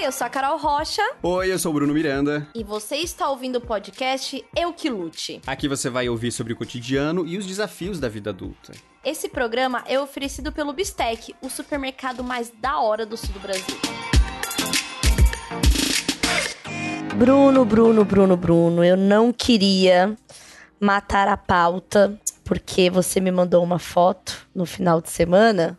Oi, eu sou a Carol Rocha. Oi, eu sou o Bruno Miranda. E você está ouvindo o podcast Eu Que Lute. Aqui você vai ouvir sobre o cotidiano e os desafios da vida adulta. Esse programa é oferecido pelo Bistec, o supermercado mais da hora do sul do Brasil. Bruno, Bruno, Bruno, Bruno, eu não queria matar a pauta porque você me mandou uma foto no final de semana,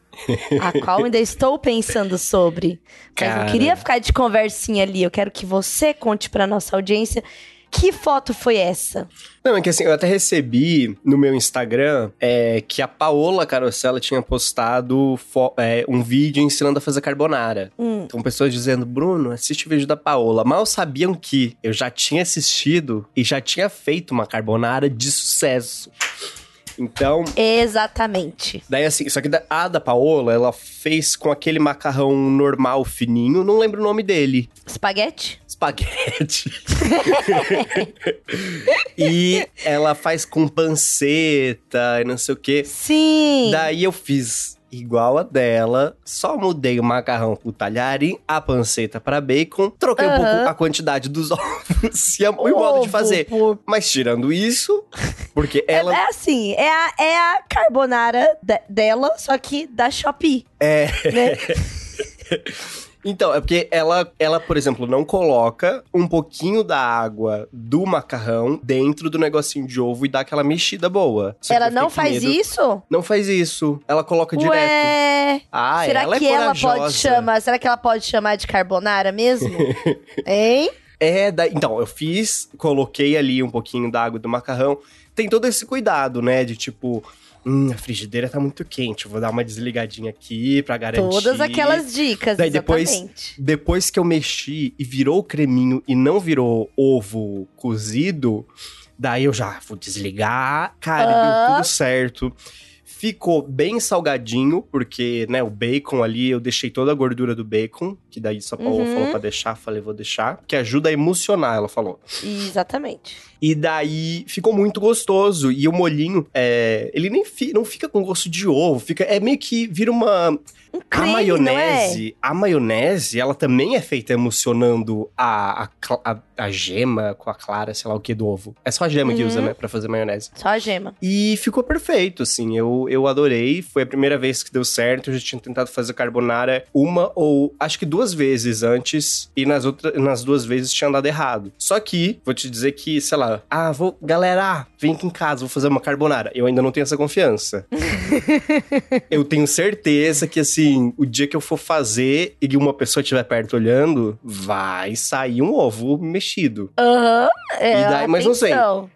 a qual ainda estou pensando sobre. Mas Cara. não queria ficar de conversinha ali. Eu quero que você conte para nossa audiência que foto foi essa. Não, é que assim, eu até recebi no meu Instagram é, que a Paola Carosella tinha postado é, um vídeo ensinando a fazer carbonara. Hum. Então, pessoas dizendo, Bruno, assiste o vídeo da Paola. Mal sabiam que eu já tinha assistido e já tinha feito uma carbonara de sucesso. Então, Exatamente. daí assim, só que a da Paola, ela fez com aquele macarrão normal, fininho, não lembro o nome dele. Espaguete? espaguete. e ela faz com panceta e não sei o quê. Sim. Daí eu fiz igual a dela, só mudei o macarrão pro talharim, a panceta pra bacon, troquei um Aham. pouco a quantidade dos ovos e a- o modo de Ovo fazer. por- Mas tirando isso, porque É, ela é assim, é a, é a carbonara de- dela, só que da Shopee. é Né? Então, é porque ela, ela, por exemplo, não coloca um pouquinho da água do macarrão dentro do negocinho de ovo e dá aquela mexida boa. Só Ela não faz medo. isso? Não faz isso. Ela coloca direto. Ué. Ah, será ela que é ela pode chamar? Será que ela pode chamar de carbonara mesmo? hein? É, da... então, eu fiz, coloquei ali um pouquinho da água do macarrão. Tem todo esse cuidado, né? De tipo, hum, a frigideira tá muito quente, vou dar uma desligadinha aqui pra garantir. Todas aquelas dicas, Daí depois- exatamente. Depois que eu mexi e virou o creminho e não virou ovo cozido, daí eu já vou desligar. Cara, Ah. deu tudo certo. Ficou bem salgadinho, porque, né, o bacon ali, eu deixei toda a gordura do bacon, que daí só Paola Uhum. falou pra deixar, falei, vou deixar, que ajuda a emocionar, ela falou. Exatamente. E daí ficou muito gostoso. E o molhinho, é, ele nem fi- não fica com gosto de ovo, fica é meio que vira uma Um a creme, maionese, a maionese, ela também é feita emocionando a, a, a, gema com a clara, sei lá o que, do ovo. É só a gema que Uhum. usa, né, pra fazer maionese. é? Só a gema. E ficou perfeito, assim, eu, eu adorei. Foi a primeira vez que deu certo. Eu já tinha tentado fazer carbonara uma ou acho que duas vezes antes. E nas, outras, nas duas vezes tinha dado errado. Só que, vou te dizer que, sei lá, ah, vou, galera, vem aqui em casa, vou fazer uma carbonara. Eu ainda não tenho essa confiança. eu tenho certeza que, assim, o dia que eu for fazer e uma pessoa estiver perto olhando, vai sair um ovo mexido. Aham. é E daí- mas não sei.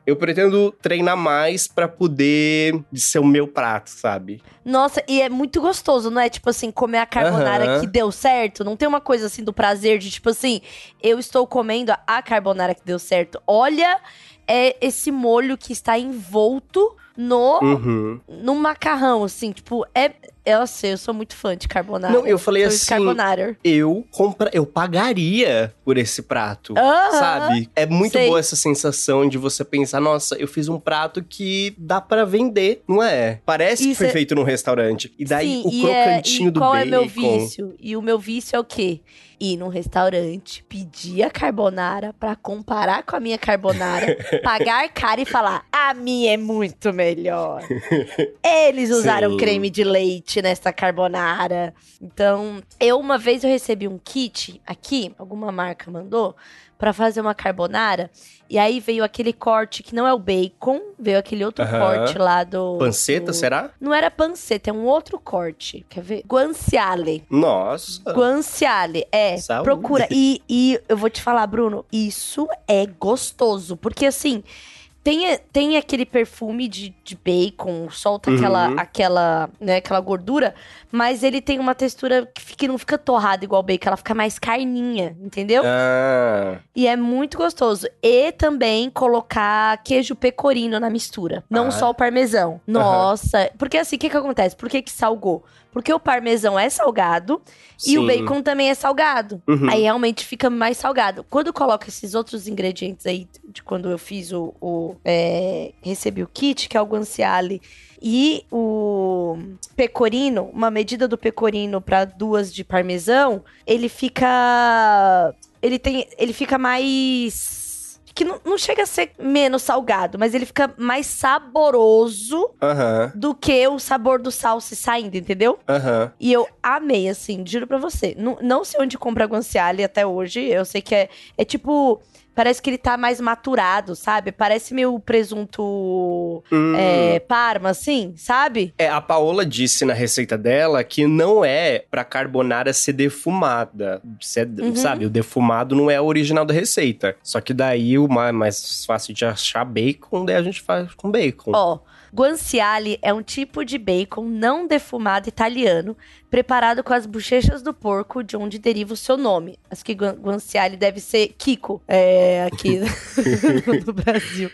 Eu pretendo treinar mais pra poder ser o meu prato, sabe? Nossa, e é muito gostoso, não é? Tipo assim, comer a carbonara Aham. que deu certo. Não tem uma coisa assim do prazer de, tipo assim, eu estou comendo a carbonara que deu certo. Olha é esse molho que está envolto no, Uhum. no macarrão, assim. Tipo, é... Eu sei, eu sou muito fã de carbonara. Não, eu falei assim, carbonara. eu compra, eu pagaria por esse prato. Aham. Sabe? É muito sei. boa essa sensação de você pensar, nossa, eu fiz um prato que dá pra vender, não é? Parece que Isso foi é- feito num restaurante. E daí Sim, o e é- crocantinho e do qual bacon. é meu vício? E o meu vício é o quê? Ir num restaurante, pedir a carbonara pra comparar com a minha carbonara, pagar caro e falar: a minha é muito melhor. Eles usaram Sim. creme de leite nessa carbonara. Então, eu uma vez eu recebi um kit aqui, alguma marca mandou, pra fazer uma carbonara. E aí veio aquele corte que não é o bacon, veio aquele outro Aham. corte lá do. Panceta, do- será? não era panceta, é um outro corte. Quer ver? Guanciale. Nossa. Guanciale, é. Saúde. Procura. E, e eu vou te falar, Bruno, isso é gostoso. Porque assim, tem, tem aquele perfume de, de bacon, solta Uhum. aquela, aquela, né, aquela gordura, mas ele tem uma textura que, fica, que não fica torrada igual o bacon, ela fica mais carninha, entendeu? Ah, E é muito gostoso. E também colocar queijo pecorino na mistura. Não Ah. só o parmesão. Nossa. Porque assim, o que que acontece? Por que que salgou? Porque o parmesão é salgado e o Sim. bacon também é salgado. Uhum. Aí realmente fica mais salgado. Quando coloca esses outros ingredientes aí, de quando eu fiz o. o, é, recebi o kit, que é o guanciale e o pecorino, uma medida do pecorino para duas de parmesão, ele fica. Ele tem. Ele fica mais. Que não, não chega a ser menos salgado, mas ele fica mais saboroso Aham, do que o sabor do salsa saindo, entendeu? aham. E eu amei, assim, juro pra você. Não, não sei onde compra guanciale até hoje. Eu sei que é, é tipo. Parece que ele tá mais maturado, sabe? Parece meio presunto Hum. é, parma, assim, sabe? É, a Paola disse na receita dela que não é pra carbonara ser defumada. Ser- Uhum. Sabe, o defumado não é o original da receita. Só que daí o ma- mais fácil de achar bacon, daí a gente faz com bacon. Ó, guanciale é um tipo de bacon não defumado italiano, preparado com as bochechas do porco, de onde deriva o seu nome. Acho que guan- guanciale deve ser Kiko, é, aqui no Brasil.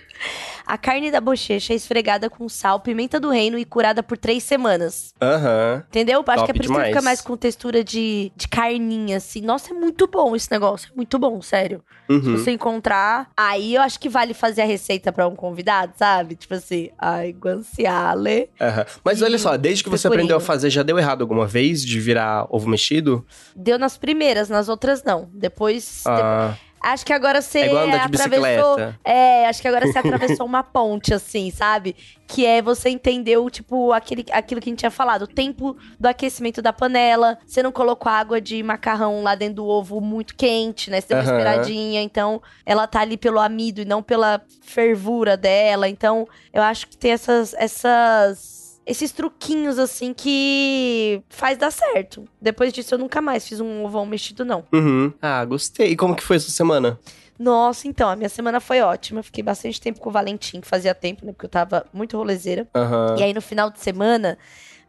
A carne da bochecha é esfregada com sal, pimenta do reino e curada por três semanas. Aham. Entendeu? Acho Top que é por isso que fica mais com textura de, de carninha, assim. Nossa, é muito bom esse negócio. É muito bom, sério. Se Uhum. você encontrar, aí eu acho que vale fazer a receita pra um convidado, sabe? Tipo assim, ai, guanciale. aham. Mas olha só, desde que você pecorino. aprendeu a fazer, já deu errado alguma vez de virar ovo mexido? Deu nas primeiras, nas outras não. Depois. Ah, de- Acho que agora você é igual andar de atravessou. bicicleta. É, acho que agora você atravessou uma ponte, assim, sabe? Que é você entendeu, tipo, aquele, aquilo que a gente tinha falado. O tempo do aquecimento da panela. Você não colocou água de macarrão lá dentro do ovo muito quente, né? Você deu uma Aham. esperadinha. Então, ela tá ali pelo amido e não pela fervura dela. Então, eu acho que tem essas. essas esses truquinhos, assim, que faz dar certo. Depois disso, eu nunca mais fiz um ovão mexido, não. uhum. Ah, gostei. E como que foi essa semana? Nossa, então, a minha semana foi ótima. Fiquei bastante tempo com o Valentim, que fazia tempo, né? Porque eu tava muito rolezeira. Aham. E aí, no final de semana,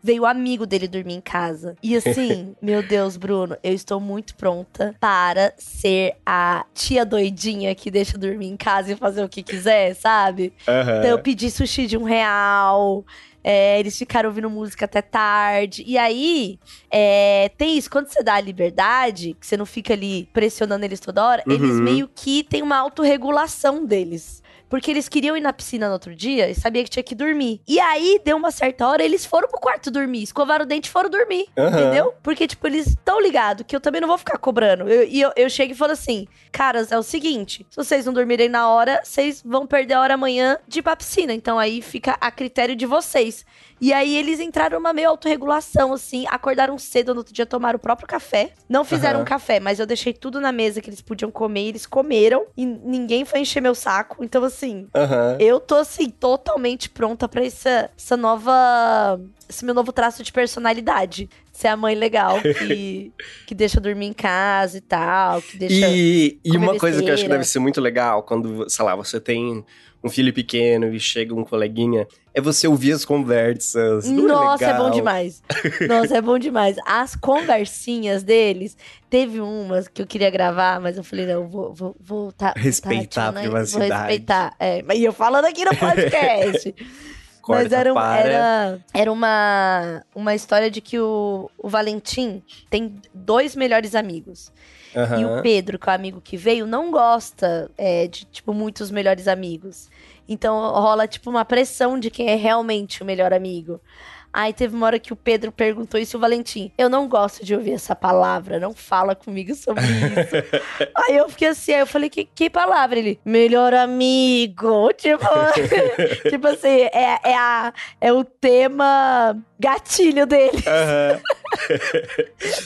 veio o amigo dele dormir em casa. E assim, meu Deus, Bruno, eu estou muito pronta para ser a tia doidinha que deixa dormir em casa e fazer o que quiser, sabe? Aham. Então eu pedi sushi de um real. É, eles ficaram ouvindo música até tarde. E aí, é, tem isso, quando você dá a liberdade, que você não fica ali pressionando eles toda hora, eles Uhum. meio que tem uma autorregulação deles. Porque eles queriam ir na piscina no outro dia e sabia que tinha que dormir. E aí, deu uma certa hora, eles foram pro quarto dormir, escovaram o dente e foram dormir. Aham. Entendeu? Porque, tipo, eles estão ligados que eu também não vou ficar cobrando. Eu- E eu, eu, chego e falo assim: caras, é o seguinte: se vocês não dormirem na hora, vocês vão perder a hora amanhã de ir pra piscina. Então aí fica a critério de vocês. E aí eles entraram numa meio autorregulação, assim, acordaram cedo no outro dia, tomaram o próprio café. Não fizeram Aham. um café, mas eu deixei tudo na mesa que eles podiam comer, e eles comeram. E ninguém foi encher meu saco. Então, assim, Aham. eu tô, assim, totalmente pronta pra essa, essa nova. Esse meu novo traço de personalidade. Ser a mãe legal que, que deixa dormir em casa e tal, que deixa. E, e uma coisa que eu acho que deve ser muito legal quando, sei lá, você tem um filho pequeno e chega um coleguinha, é você ouvir as conversas. Não Nossa, é, legal? bom demais. Nossa, é bom demais. As conversinhas deles, teve umas que eu queria gravar, mas eu falei, não, vou, vou, vou tá, Respeitar a né? privacidade. Vou respeitar. É, mas eu falando aqui no podcast. Mas era, um- para. era, era uma, uma história de que o, o Valentim tem dois melhores amigos. E Aham. o Pedro, que é o amigo que veio, não gosta é, de, tipo, muitos melhores amigos. Então rola, tipo, uma pressão de quem é realmente o melhor amigo. Aí teve uma hora que o Pedro perguntou isso e o Valentim. Eu não gosto de ouvir essa palavra, não fala comigo sobre isso. aí eu fiquei assim, aí eu falei, que, que palavra? Ele, melhor amigo. Tipo, tipo assim, é, é, a, é o tema gatilho dele. Aham.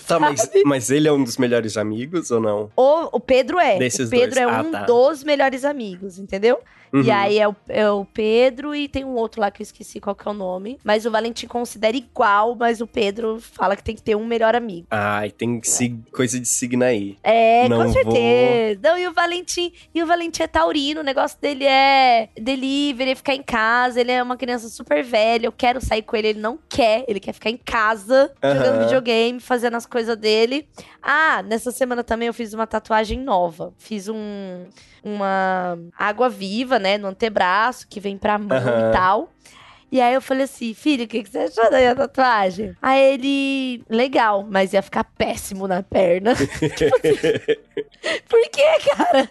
tá, mas, mas ele é um dos melhores amigos ou não? O, o Pedro é. Desses o Pedro dois. é Ah, um tá. dos melhores amigos, entendeu? E Uhum. aí é o, é o Pedro e tem um outro lá que eu esqueci qual que é o nome. Mas o Valentim considera igual, mas o Pedro fala que tem que ter um melhor amigo. Ai, tem sig- coisa de signo aí. É, Não com certeza. Não, e o Valentim, e o Valentim é taurino, o negócio dele é delivery, é ficar em casa, ele é uma criança super velha, eu quero sair com ele, ele não quer, ele quer ficar em casa, jogando Aham. videogame, fazendo as coisas dele. Ah, nessa semana também eu fiz uma tatuagem nova. Fiz um uma água viva, né, no antebraço, que vem pra mão Aham. e tal. E aí eu falei assim, filho, o que, que você achou da minha tatuagem? Aí ele, legal, mas ia ficar péssimo na perna. tipo assim, por que, cara?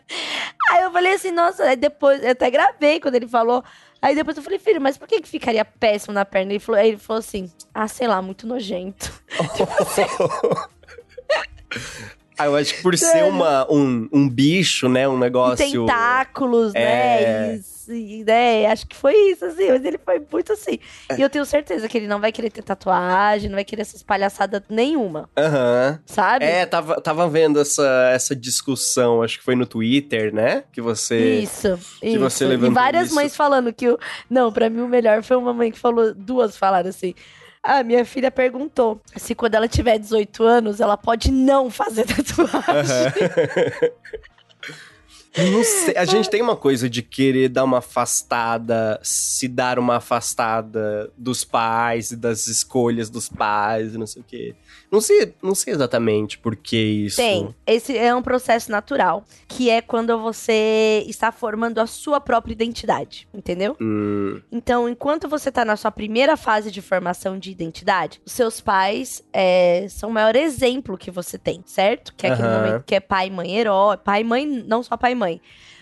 Aí eu falei assim, nossa, aí depois, eu até gravei quando ele falou. Aí depois eu falei, filho, mas por que, que ficaria péssimo na perna? Ele falou, aí ele falou assim, ah, sei lá, muito nojento. Ah, eu acho que por ser uma, um, um bicho, né? Um E negócio. tentáculos, É. né? E, e, né? Acho que foi isso, assim. Mas ele foi muito assim. E eu tenho certeza que ele não vai querer ter tatuagem, não vai querer essas palhaçadas nenhuma, Aham. sabe? É, tava, tava vendo essa, essa discussão, acho que foi no Twitter, né? Que você. Isso, que isso. você e levantou várias isso. mães falando que o. Não, pra mim o melhor foi uma mãe que falou, duas falaram assim. A minha filha perguntou se quando ela tiver 18 anos, ela pode não fazer tatuagem. Não sei. A gente tem uma coisa de querer dar uma afastada, se dar uma afastada dos pais e das escolhas dos pais e não sei o quê. Não sei, não sei exatamente por que isso. Tem. Esse é um processo natural, que é quando você está formando a sua própria identidade, entendeu? Hum, Então, enquanto você tá na sua primeira fase de formação de identidade, os seus pais é, são o maior exemplo que você tem, certo? Que é aquele momento que é pai, mãe, herói. Pai, mãe, não só pai e mãe.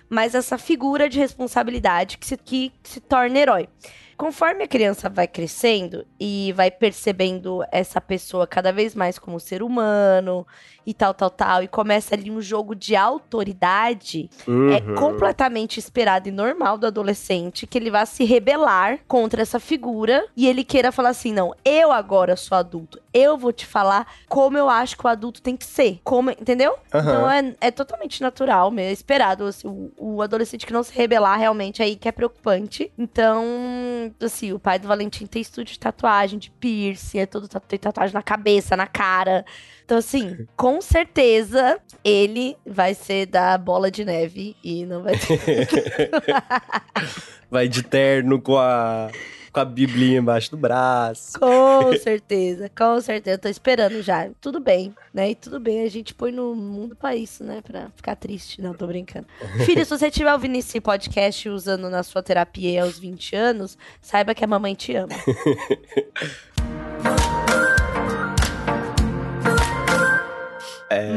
Mas essa figura de responsabilidade que se, que se torna herói. Conforme a criança vai crescendo e vai percebendo essa pessoa cada vez mais como ser humano e tal, tal, tal, e começa ali um jogo de autoridade, é uhum. completamente esperado e normal do adolescente que ele vá se rebelar contra essa figura e ele queira falar assim: não, eu agora sou adulto, eu vou te falar como eu acho que o adulto tem que ser. Como, entendeu? Aham. Então é, é totalmente natural, mesmo, é esperado. assim, o, o adolescente que não se rebelar realmente aí que é preocupante. Então, assim, o pai do Valentim tem estúdio de tatuagem, de piercing, é todo tem tatuagem na cabeça, na cara. Então, assim, com certeza ele vai ser da bola de neve e não vai ter. Vai de terno com a, com a biblinha embaixo do braço. com certeza, com certeza. Eu tô esperando já. Tudo bem, né? E tudo bem, a gente põe no mundo pra isso, né? Pra ficar triste. Não, tô brincando. Filho, se você estiver ouvindo esse podcast usando na sua terapia aos 20 anos, saiba que a mamãe te ama.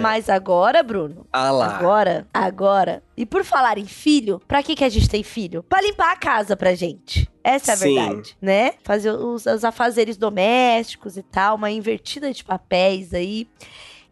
Mas agora, Bruno, Ah lá. Agora, agora. E por falar em filho, pra que, que a gente tem filho? Pra limpar a casa pra gente. Essa é a Sim. verdade, né? Fazer os, os afazeres domésticos e tal, uma invertida de papéis aí.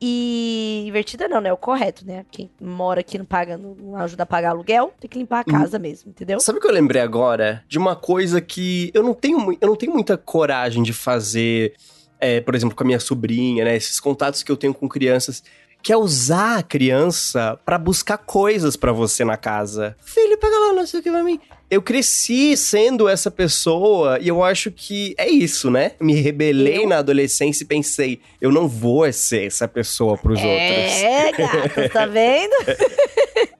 E invertida não, né? O correto, né? Quem mora aqui não paga, não, ajuda a pagar aluguel, tem que limpar a casa mesmo, entendeu? Sabe o que eu lembrei agora? De uma coisa que eu não tenho, eu não tenho muita coragem de fazer, é, por exemplo, com a minha sobrinha, né? Esses contatos que eu tenho com crianças. Que é usar a criança pra buscar coisas pra você na casa. Filho, pega lá, não sei o que pra mim. Eu cresci sendo essa pessoa e eu acho que é isso, né? Me rebelei Eu? na adolescência e pensei, eu não vou ser essa pessoa pros outros. É, gata, tá vendo?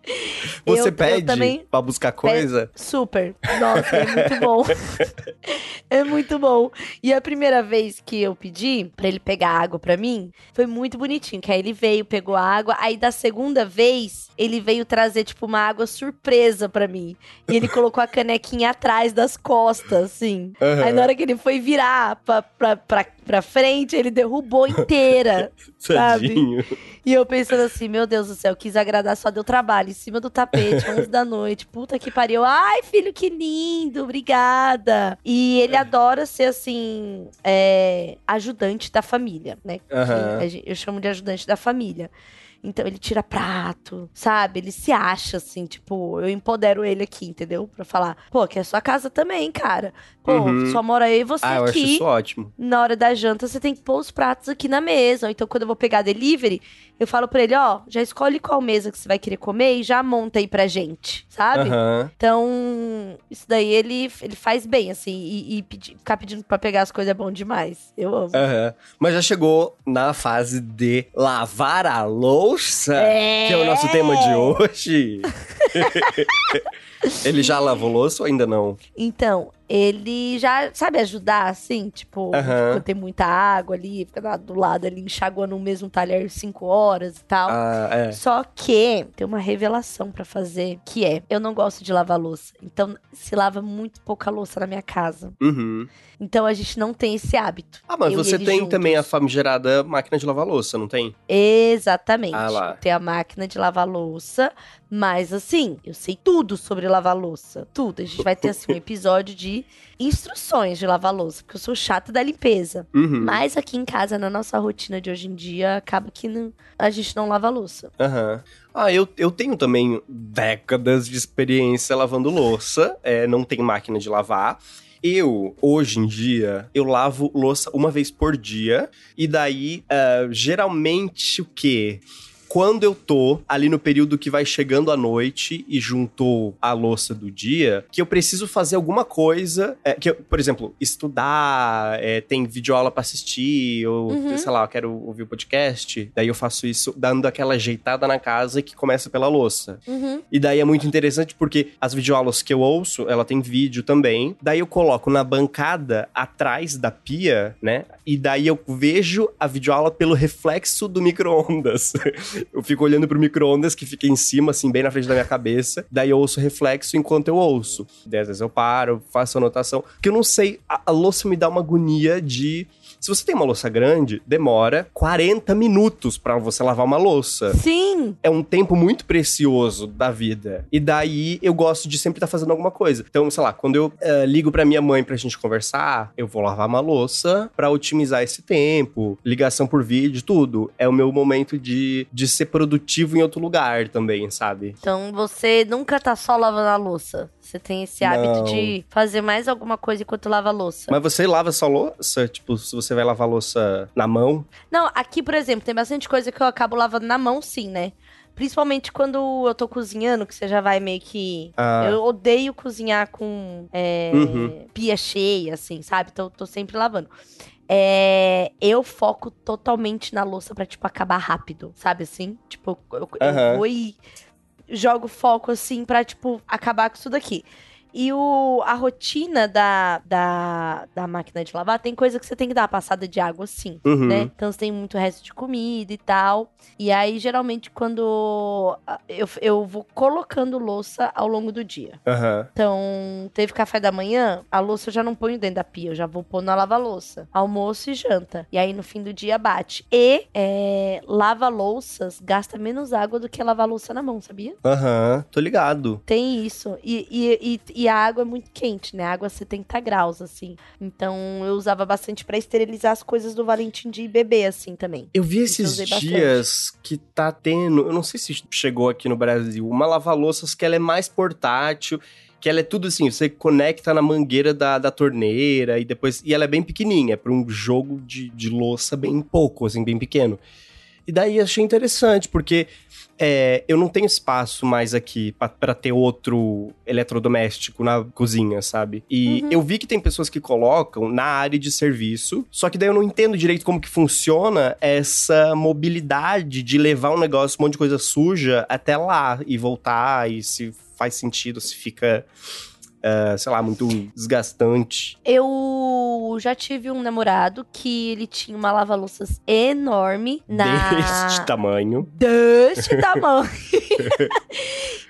Você eu- eu pede também pra buscar coisa? Super. Nossa, é muito bom. é muito bom. E a primeira vez que eu pedi pra ele pegar água pra mim, foi muito bonitinho. Que aí ele veio, pegou a água. Aí da segunda vez, ele veio trazer, tipo, uma água surpresa pra mim. E ele colocou a canequinha atrás das costas, assim. Aham. Aí na hora que ele foi virar pra, pra, pra, pra frente, ele derrubou inteira. sabe? E eu pensando assim, meu Deus do céu, quis agradar, só deu trabalho em cima do tapete, 11 da noite. Puta que pariu. Ai, filho, que lindo, obrigada. E ele adora ser, assim, é, ajudante da família, né? Gente- Eu chamo de ajudante da família. Então ele tira prato, sabe? Ele se acha assim, tipo, eu empodero ele aqui, entendeu? Pra falar, pô, que é sua casa também, cara. Pô, Uhum. só mora eu e você Ah, eu acho aqui isso ótimo. na hora da janta, você tem que pôr os pratos aqui na mesa. Ou então, quando eu vou pegar delivery, eu falo pra ele, ó, já escolhe qual mesa que você vai querer comer e já monta aí pra gente, sabe? Aham. Então, isso daí ele, ele faz bem, assim, e, e pedi- ficar pedindo pra pegar as coisas é bom demais. Eu amo. Aham. Mas já chegou na fase de lavar a louça, É. que é o nosso tema de hoje. Ele já lavou louça ou ainda não? Então, ele já sabe ajudar, assim, tipo, Aham. quando tem muita água ali, fica do lado ali enxaguando o mesmo talher cinco horas e tal. Ah, é. Só que tem uma revelação pra fazer, que é, eu não gosto de lavar louça. Então, se lava muito pouca louça na minha casa. Uhum. Então, a gente não tem esse hábito. Ah, mas você tem juntos. também a famigerada máquina de lavar louça, não tem? Exatamente. Ah lá. Tem a máquina de lavar louça, mas assim, eu sei tudo sobre lavar louça. Tudo. A gente vai ter assim um episódio de instruções de lavar louça, porque eu sou chata da limpeza. Uhum. Mas aqui em casa, na nossa rotina de hoje em dia, acaba que não- a gente não lava louça. Aham. Ah, eu, eu tenho também décadas de experiência lavando louça. É, não tem máquina de lavar. Eu, hoje em dia, eu lavo louça uma vez por dia. E daí, ah, geralmente, o quê? Quando eu tô ali no período que vai chegando a noite e juntou a louça do dia, que eu preciso fazer alguma coisa, é, que eu, por exemplo, estudar, é, tem videoaula pra assistir, ou Uhum. sei lá, eu quero ouvir o podcast, daí eu faço isso dando aquela ajeitada na casa que começa pela louça. Uhum. E daí é muito interessante porque as videoaulas que eu ouço, ela tem vídeo também. Daí eu coloco na bancada atrás da pia, né? E daí eu vejo a videoaula pelo reflexo do micro-ondas. eu fico olhando pro micro-ondas que fica em cima, assim, bem na frente da minha cabeça. Daí eu ouço reflexo enquanto eu ouço. Daí às vezes eu paro, faço anotação. Porque eu não sei, a, a louça me dá uma agonia de. Se você tem uma louça grande, demora 40 minutos pra você lavar uma louça Sim! é um tempo muito precioso da vida. E daí eu gosto de sempre estar fazendo alguma coisa. Então, sei lá, quando eu eh, ligo pra minha mãe pra gente conversar, eu vou lavar uma louça pra otimizar esse tempo. Ligação por vídeo, tudo. É o meu momento de, de ser produtivo em outro lugar também, sabe? Então você nunca tá só lavando a louça. Você tem esse hábito Não. de fazer mais alguma coisa enquanto lava a louça. Mas você lava só louça? Tipo, se você vai lavar louça na mão? Não, aqui, por exemplo, tem bastante coisa que eu acabo lavando na mão, sim, né? Principalmente quando eu tô cozinhando, que você já vai meio que. Ah. Eu odeio cozinhar com é, Uhum. pia cheia, assim, sabe? Então eu tô sempre lavando. É, eu foco totalmente na louça pra, tipo, acabar rápido, sabe assim? Tipo, eu, eu vou e jogo foco, assim, pra, tipo, acabar com isso daqui. E o, a rotina da, da, da máquina de lavar tem coisa que você tem que dar uma passada de água, sim, Uhum. né? Então você tem muito resto de comida e tal. E aí, geralmente, quando ah, eu, eu vou colocando louça ao longo do dia. Aham. Então, teve café da manhã, a louça eu já não ponho dentro da pia, eu já vou pôr na lava-louça. Almoço e janta. E aí, no fim do dia, bate. E é, lava-louças gasta menos água do que lavar louça na mão, sabia? Aham. Tô ligado. Tem isso. E, e, e, e a água é muito quente, né? A água 70 graus, assim. Então, eu usava bastante pra esterilizar as coisas do Valentim de bebê, assim, também. Eu vi eu esses bastante. dias que tá tendo, eu não sei se chegou aqui no Brasil, uma lava-louças que ela é mais portátil, que ela é tudo assim, você conecta na mangueira da, da torneira e depois. E ela é bem pequenininha, é pra um jogo de, de louça bem pouco, assim, bem pequeno. E daí achei interessante, porque é, eu não tenho espaço mais aqui pra- pra ter outro eletrodoméstico na cozinha, sabe? E Uhum. eu vi que tem pessoas que colocam na área de serviço, só que daí eu não entendo direito como que funciona essa mobilidade de levar um negócio, um monte de coisa suja até lá e voltar, e se faz sentido, se fica, ah, sei lá, muito desgastante. Eu já tive um namorado que ele tinha uma lava-louças enorme na... Deste tamanho. deste tamanho.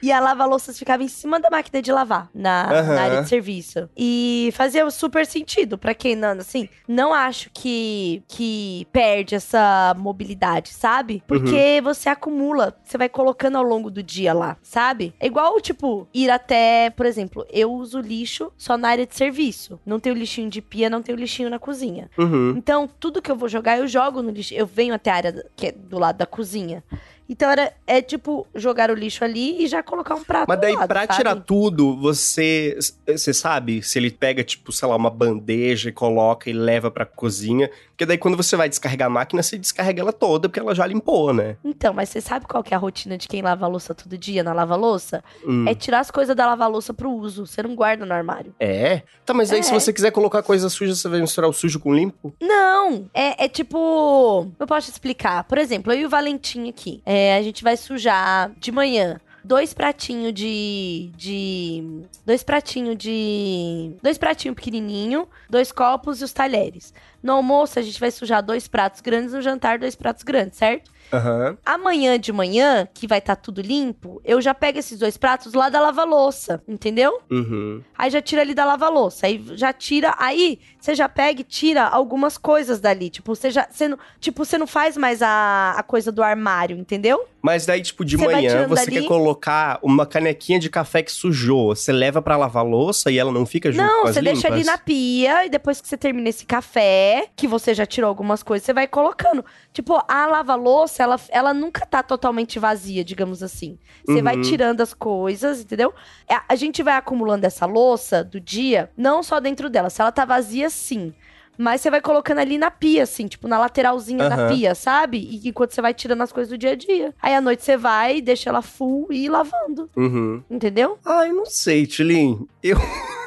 e a lava-louças ficava em cima da máquina de lavar, na, Aham. na área de serviço. E fazia super sentido pra quem não, assim, não acho que, que perde essa mobilidade, sabe? Porque você acumula, você vai colocando ao longo do dia lá, sabe? É igual, tipo, ir até, por exemplo, eu uso lixo só na área de serviço. Não tenho lixinho de pia, não tenho lixinho na cozinha. Uhum. Então, tudo que eu vou jogar, eu jogo no lixo. Eu venho até a área que é do lado da cozinha. Então, era, é tipo jogar o lixo ali e já colocar um prato Mas daí, lado, pra sabe? tirar tudo, você. Você sabe se ele pega, tipo, sei lá, uma bandeja e coloca e leva pra cozinha. Porque daí, quando você vai descarregar a máquina, você descarrega ela toda, porque ela já limpou, né? Então, mas você sabe qual que é a rotina de quem lava a louça todo dia na lava-louça? Hum. É tirar as coisas da lava-louça pro uso. Você não guarda no armário. É? Tá, mas aí, se É. você quiser colocar coisa suja, você vai misturar o sujo com o limpo? Não! É, é tipo. Eu posso te explicar. Por exemplo, eu e o Valentim aqui. é, a gente vai sujar de manhã. Dois pratinhos de. de. Dois pratinhos de. Dois pratinhos pequenininho, dois copos e os talheres. No almoço, a gente vai sujar dois pratos grandes, no jantar, dois pratos grandes, certo? Aham. Amanhã de manhã, que vai estar tudo limpo, eu já pego esses dois pratos lá da lava-louça, entendeu? Uhum. Aí já tira ali da lava-louça. Aí já tira. Aí você já pega e tira algumas coisas dali. Tipo, você já. Você não, tipo, você não faz mais a, a coisa do armário, entendeu? Mas daí, tipo, de Você vai manhã, você dali. quer colocar uma canequinha de café que sujou. Você leva pra lavar louça e ela não fica junto Não, com as você deixa ali na pia e depois que você termina esse café, que você já tirou algumas coisas, você vai colocando. Tipo, a lava-louça, ela, ela nunca tá totalmente vazia, digamos assim. Você vai Uhum. tirando as coisas, entendeu? É, A gente vai acumulando essa louça do dia, não só dentro dela. Se ela tá vazia, sim. Mas você vai colocando ali na pia, assim, tipo, na lateralzinha da Aham. pia, sabe? E enquanto você vai tirando as coisas do dia a dia. Aí à noite você vai, deixa ela full e ir lavando. Uhum. Entendeu? Ai, não sei, Tilin. Eu.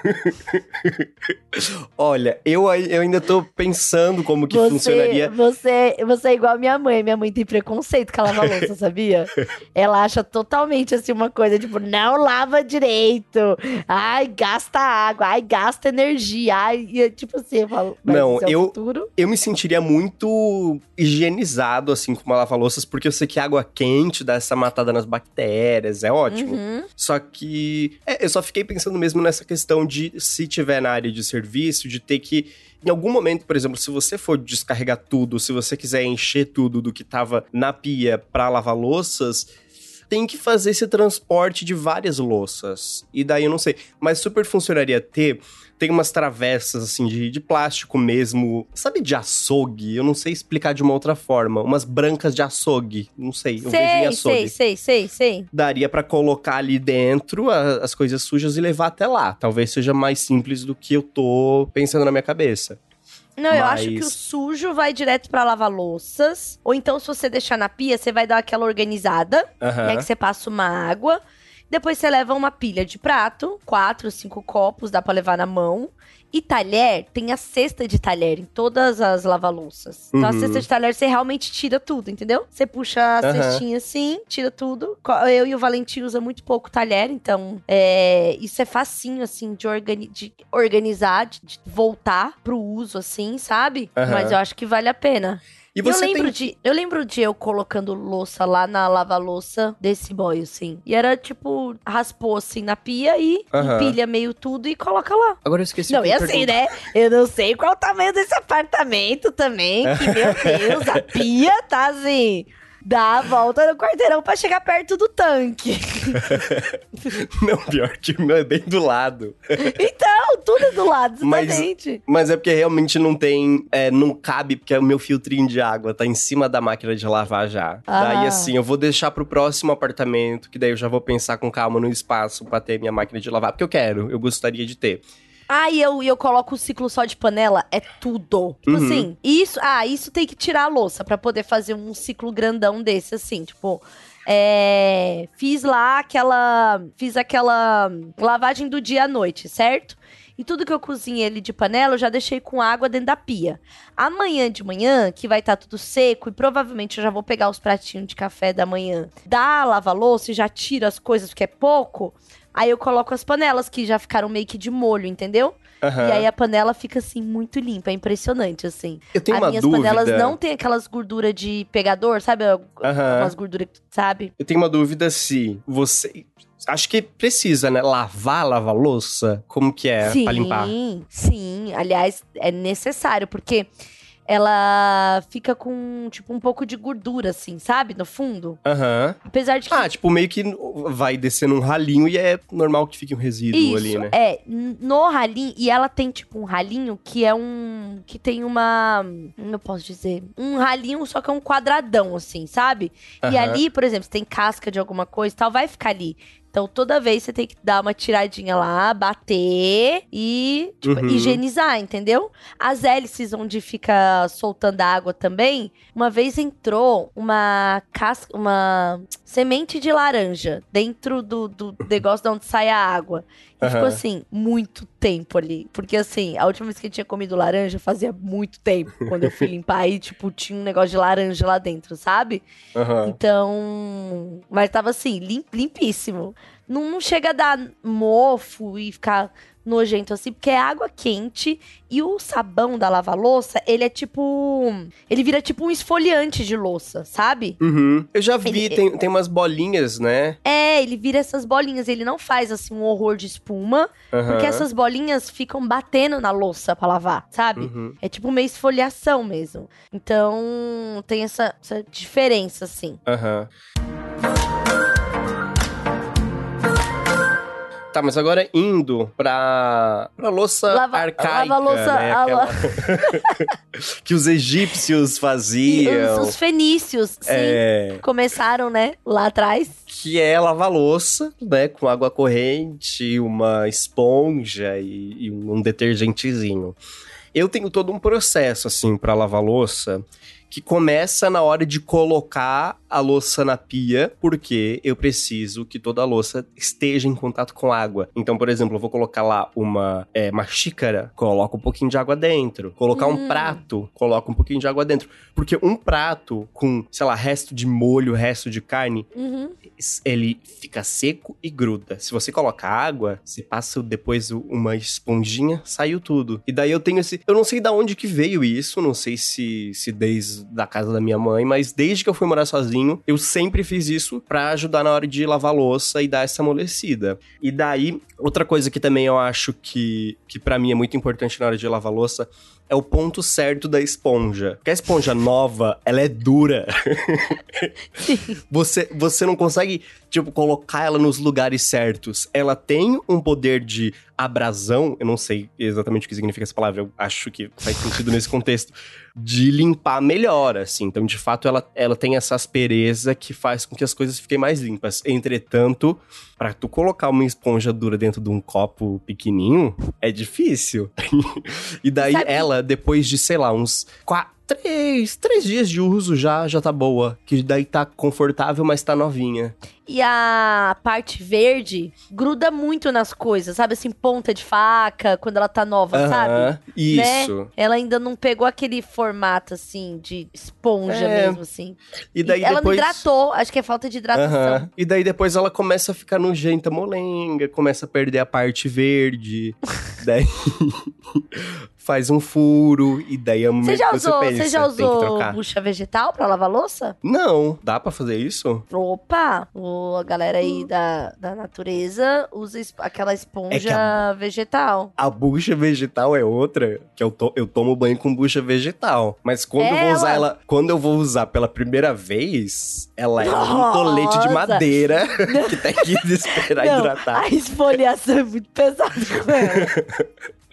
Olha, eu, eu ainda tô pensando como que funcionaria. Você, você é igual a minha mãe. Minha mãe tem preconceito com a lava-louça, sabia? Ela acha totalmente assim uma coisa, tipo, não lava direito. Ai, gasta água. Ai, gasta energia. Ai, e, tipo assim, eu falo, mas Não, é eu- futuro? Eu me sentiria muito higienizado, assim, com uma lava-louças, porque eu sei que água quente dá essa matada nas bactérias, é ótimo. Uhum. Só que. é, eu só fiquei pensando mesmo nessa questão de, se tiver na área de serviço, de ter que. Em algum momento, por exemplo, se você for descarregar tudo, se você quiser encher tudo do que tava na pia pra lavar louças, tem que fazer esse transporte de várias louças. E daí eu não sei. Mas super funcionaria ter. Tem umas travessas, assim, de, de plástico mesmo. Sabe de açougue? Eu não sei explicar de uma outra forma. Umas brancas de açougue. Não sei. Eu vejo em Sei, açougue sei, sei, sei, sei. daria pra colocar ali dentro a- as coisas sujas e levar até lá. Talvez seja mais simples do que eu tô pensando na minha cabeça. Não, eu acho que Mas- o sujo vai direto pra lavar louças. Ou então, se você deixar na pia, você vai dar aquela organizada. E aí que você passa uma água. Depois você leva uma pilha de prato, quatro, cinco copos, dá pra levar na mão. E talher, tem a cesta de talher em todas as lava-louças. Então a Uhum. cesta de talher você realmente tira tudo, entendeu? Você puxa a Aham. cestinha assim, tira tudo. Eu e o Valentim usa muito pouco talher, então é, isso é facinho, assim, de, organi- de organizar, de, de voltar pro uso, assim, sabe? Aham. Mas eu acho que vale a pena. E Eu você lembro, tem... de, eu lembro de eu colocando louça lá na lava-louça desse boy, assim. E era tipo, raspou assim na pia e Aham. empilha meio tudo e coloca lá. Agora eu esqueci não, e eu assim, pergunto. né? Eu não sei qual o tamanho desse apartamento também. Que, meu Deus, a pia tá assim. Dá a volta no quarteirão pra chegar perto do tanque. Não, pior que o meu é bem do lado. Então, tudo é do lado, Mas- exatamente. Mas é porque realmente não tem... é, não cabe, porque o meu filtrinho de água tá em cima da máquina de lavar já. Ah. Daí, assim, eu vou deixar pro próximo apartamento, que daí eu já vou pensar com calma no espaço pra ter minha máquina de lavar. Porque eu quero, eu gostaria de ter. Ah, e eu, e eu coloco o ciclo só de panela, é tudo. Tipo Uhum. assim, isso, ah, isso tem que tirar a louça pra poder fazer um ciclo grandão desse, assim, tipo. É, fiz lá aquela. Fiz aquela lavagem do dia à noite, certo? E tudo que eu cozinhei ali de panela, eu já deixei com água dentro da pia. Amanhã de manhã, que vai estar tudo seco, e provavelmente eu já vou pegar os pratinhos de café da manhã da lava-louça e já tiro as coisas, porque é pouco. Aí eu coloco as panelas que já ficaram meio que de molho, entendeu? Aham. E aí a panela fica assim muito limpa, é impressionante assim. Eu tenho As uma minhas dúvida. panelas não tem aquelas gorduras de pegador, sabe? Aham. Umas gorduras, que- sabe? Eu tenho uma dúvida se você. Acho que precisa, né? Lavar, lavar louça? Como que é sim, pra limpar? sim. Aliás, é necessário porque ela fica com tipo um pouco de gordura assim, sabe? No fundo. Aham. Apesar de que Ah, tipo, meio que vai descendo um ralinho e é normal que fique um resíduo Isso, ali, né? é, no ralinho, e ela tem tipo um ralinho que é um, que tem uma, como eu posso dizer, um ralinho só que é um quadradão assim, sabe? E Aham. ali, por exemplo, se tem casca de alguma coisa e tal, vai ficar ali. Então toda vez você tem que dar uma tiradinha lá, bater e tipo, Uhum. higienizar, entendeu? As hélices onde fica soltando a água também, uma vez entrou uma casca, uma semente de laranja dentro do, do negócio de onde sai a água. E Aham. ficou assim, muito tempo ali. Porque assim, a última vez que eu tinha comido laranja fazia muito tempo. Quando eu fui limpar e, tipo, tinha um negócio de laranja lá dentro, sabe? Aham. Então. Mas tava assim, lim- limpíssimo. Não, não chega a dar mofo e ficar nojento assim, porque é água quente e o sabão da lava-louça, ele é tipo. Ele vira tipo um esfoliante de louça, sabe? Uhum. Eu já vi, Ele- tem, tem umas bolinhas, né? É, ele vira essas bolinhas. Ele não faz assim um horror de espuma, Aham. porque essas bolinhas ficam batendo na louça pra lavar, sabe? Uhum. É tipo uma esfoliação mesmo. Então, tem essa, essa diferença, assim. Aham. Tá, mas agora indo pra, pra louça Lava- arcaica, lava-louça- né? a Aquela- que os egípcios faziam. os, os fenícios, sim. É, Começaram, né? Lá atrás. que é lavar louça, né? Com água corrente, uma esponja e, e um detergentezinho. Eu tenho todo um processo, assim, pra lavar louça, que começa na hora de colocar a louça na pia, porque eu preciso que toda a louça esteja em contato com água. Então, por exemplo, eu vou colocar lá uma, é, uma xícara, coloco um pouquinho de água dentro. Colocar um Hum. prato, coloco um pouquinho de água dentro. Porque um prato com, sei lá, resto de molho, resto de carne, Uhum. ele fica seco e gruda. Se você coloca água, você passa depois uma esponjinha, saiu tudo. E daí eu tenho esse. Eu não sei da onde que veio isso, não sei se, se desde da casa da minha mãe, mas desde que eu fui morar sozinho, eu sempre fiz isso pra ajudar na hora de lavar louça e dar essa amolecida. E daí, outra coisa que também eu acho que, que para mim é muito importante na hora de lavar louça é o ponto certo da esponja. Porque a esponja nova, ela é dura. Você, você não consegue, tipo, colocar ela nos lugares certos. Ela tem um poder de abrasão, eu não sei exatamente o que significa essa palavra, eu acho que faz sentido nesse contexto, de limpar melhor, assim. Então, de fato, ela, ela tem essa aspereza que faz com que as coisas fiquem mais limpas. Entretanto, pra tu colocar uma esponja dura dentro de um copo pequenininho, é difícil. e daí Sabe- ela, depois de, sei lá, uns quatro, três, três dias de uso já, já tá boa. Que daí tá confortável, mas tá novinha. E a parte verde gruda muito nas coisas, sabe? Assim, ponta de faca, quando ela tá nova, sabe? Isso. Ela ainda não pegou aquele formato, assim, de esponja É. mesmo, assim. E daí ela depois... não hidratou, acho que é falta de hidratação. E daí depois ela começa a ficar nojenta, molenga, começa a perder a parte verde. daí faz um furo e daí é o Você momento já que usou, pensa, você já usou bucha vegetal pra lavar louça? Não, dá pra fazer isso? Opa! O, a galera aí da, da natureza usa es- aquela esponja É a- vegetal. A bucha vegetal é outra, que eu, to- eu tomo banho com bucha vegetal. Mas quando eu vou usar Ela- ela, quando eu vou usar pela primeira vez, ela é um Nossa! tolete de madeira que tem que esperar Não, hidratar. a esfoliação é muito pesada com ela.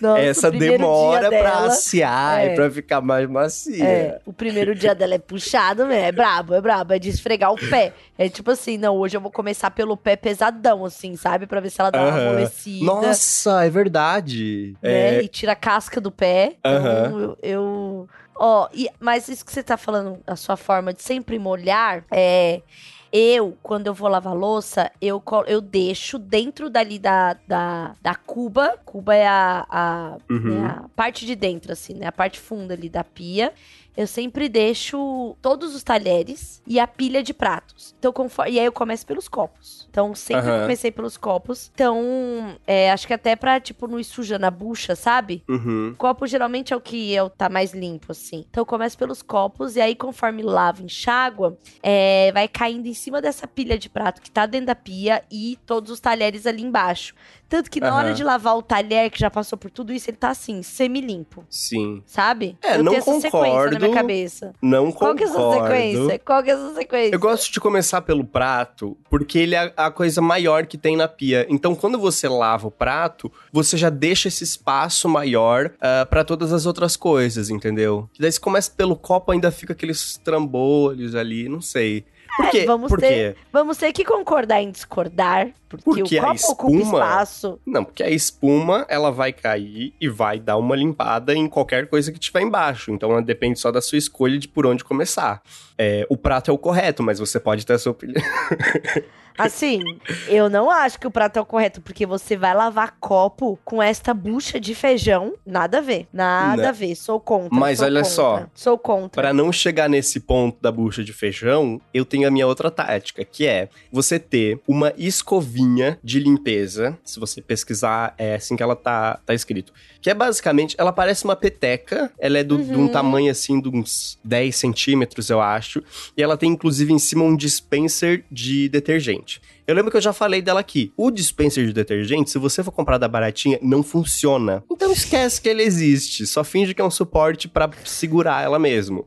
Nossa, Essa demora pra dela- aciar é. e pra ficar mais macia. É, o primeiro dia dela é puxado, né? É brabo, é brabo, é de esfregar o pé. É tipo assim, não, hoje eu vou começar pelo pé pesadão, assim, sabe? Pra ver se ela dá uma amolecida. Nossa, é verdade. né? É, E tira a casca do pé. Então, Aham. eu. eu- Ó, e- mas isso que você tá falando, a sua forma de sempre molhar, é. Eu, quando eu vou lavar louça, eu, eu deixo dentro dali da, da, da cuba. Cuba é a, a, Uhum. né, a parte de dentro, assim, né? A parte funda ali da pia. Eu sempre deixo todos os talheres e a pilha de pratos. Então, conforme... E aí eu começo pelos copos. Então, sempre Aham. comecei pelos copos. Então, é, acho que até pra, tipo, não ir sujando a bucha, sabe? Uhum. Copo geralmente é o que eu tá mais limpo, assim. Então eu começo pelos copos e aí, conforme lava, enxágua, é, vai caindo em cima dessa pilha de prato que tá dentro da pia e todos os talheres ali embaixo. Tanto que na Aham. hora de lavar o talher, que já passou por tudo isso, ele tá assim, semi-limpo, Sim. sabe? É, eu não sequência na concordo. cabeça. Não Qual que é essa concordo. sequência? Qual que é essa sequência? Eu gosto de começar pelo prato, porque ele é a coisa maior que tem na pia. Então, quando você lava o prato, você já deixa esse espaço maior ah, pra todas as outras coisas, entendeu? Que daí você começa pelo copo, ainda fica aqueles trambolhos ali, não sei. Por quê? É, vamos Por ter- quê? Vamos ter que concordar em discordar, porque, Porque o copo ocupa espuma- espaço. Não, porque a espuma, ela vai cair e vai dar uma limpada em qualquer coisa que tiver embaixo. Então, ela depende só da sua escolha de por onde começar. É, o prato é o correto, mas você pode ter a sua opinião. Assim, eu não acho que o prato é o correto, porque você vai lavar copo com esta bucha de feijão. Nada a ver. Nada Não. a ver. Sou contra. Mas olha contra, só. Sou contra. Pra não chegar nesse ponto da bucha de feijão, eu tenho a minha outra tática, que é você ter uma escovinha de limpeza. Se você pesquisar, é assim que ela tá, tá escrito. Que é basicamente, ela parece uma peteca. Ela é do- de um Uhum. tamanho assim de uns 10 centímetros, eu acho. E ela tem inclusive em cima um dispenser de detergente. Eu lembro que eu já falei dela aqui. O dispenser de detergente, se você for comprar da baratinha, não funciona. Então esquece que ele existe. Só finge que é um suporte pra segurar ela mesmo.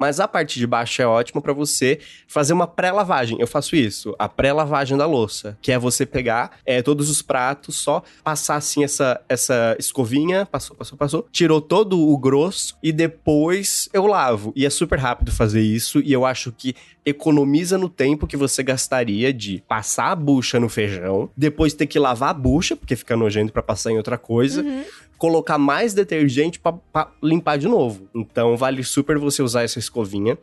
Mas a parte de baixo é ótimo pra você fazer uma pré-lavagem. Eu faço isso, a pré-lavagem da louça, que é você pegar é, todos os pratos, só passar assim essa, essa escovinha, passou, passou, passou, tirou todo o grosso e depois eu lavo. E é super rápido fazer isso e eu acho que economiza no tempo que você gastaria de passar a bucha no feijão, depois ter que lavar a bucha, porque fica nojento pra passar em outra coisa, colocar mais detergente pra, pra limpar de novo. Então vale super você usar essa escovinha.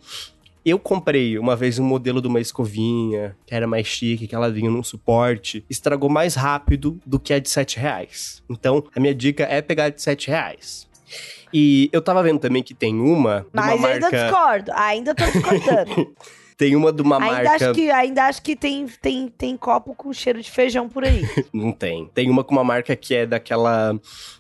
Eu comprei uma vez um modelo de uma escovinha que era mais chique, que ela vinha num suporte, estragou mais rápido do que a de 7 reais. Então, a minha dica é pegar a de 7 reais. E eu tava vendo também que tem uma Mas uma ainda marca. discordo. Ainda tô discordando. Tem uma de uma ainda, marca. acho que, ainda acho que tem, tem, tem copo com cheiro de feijão por aí. Não tem. Tem uma com uma marca que é daquela.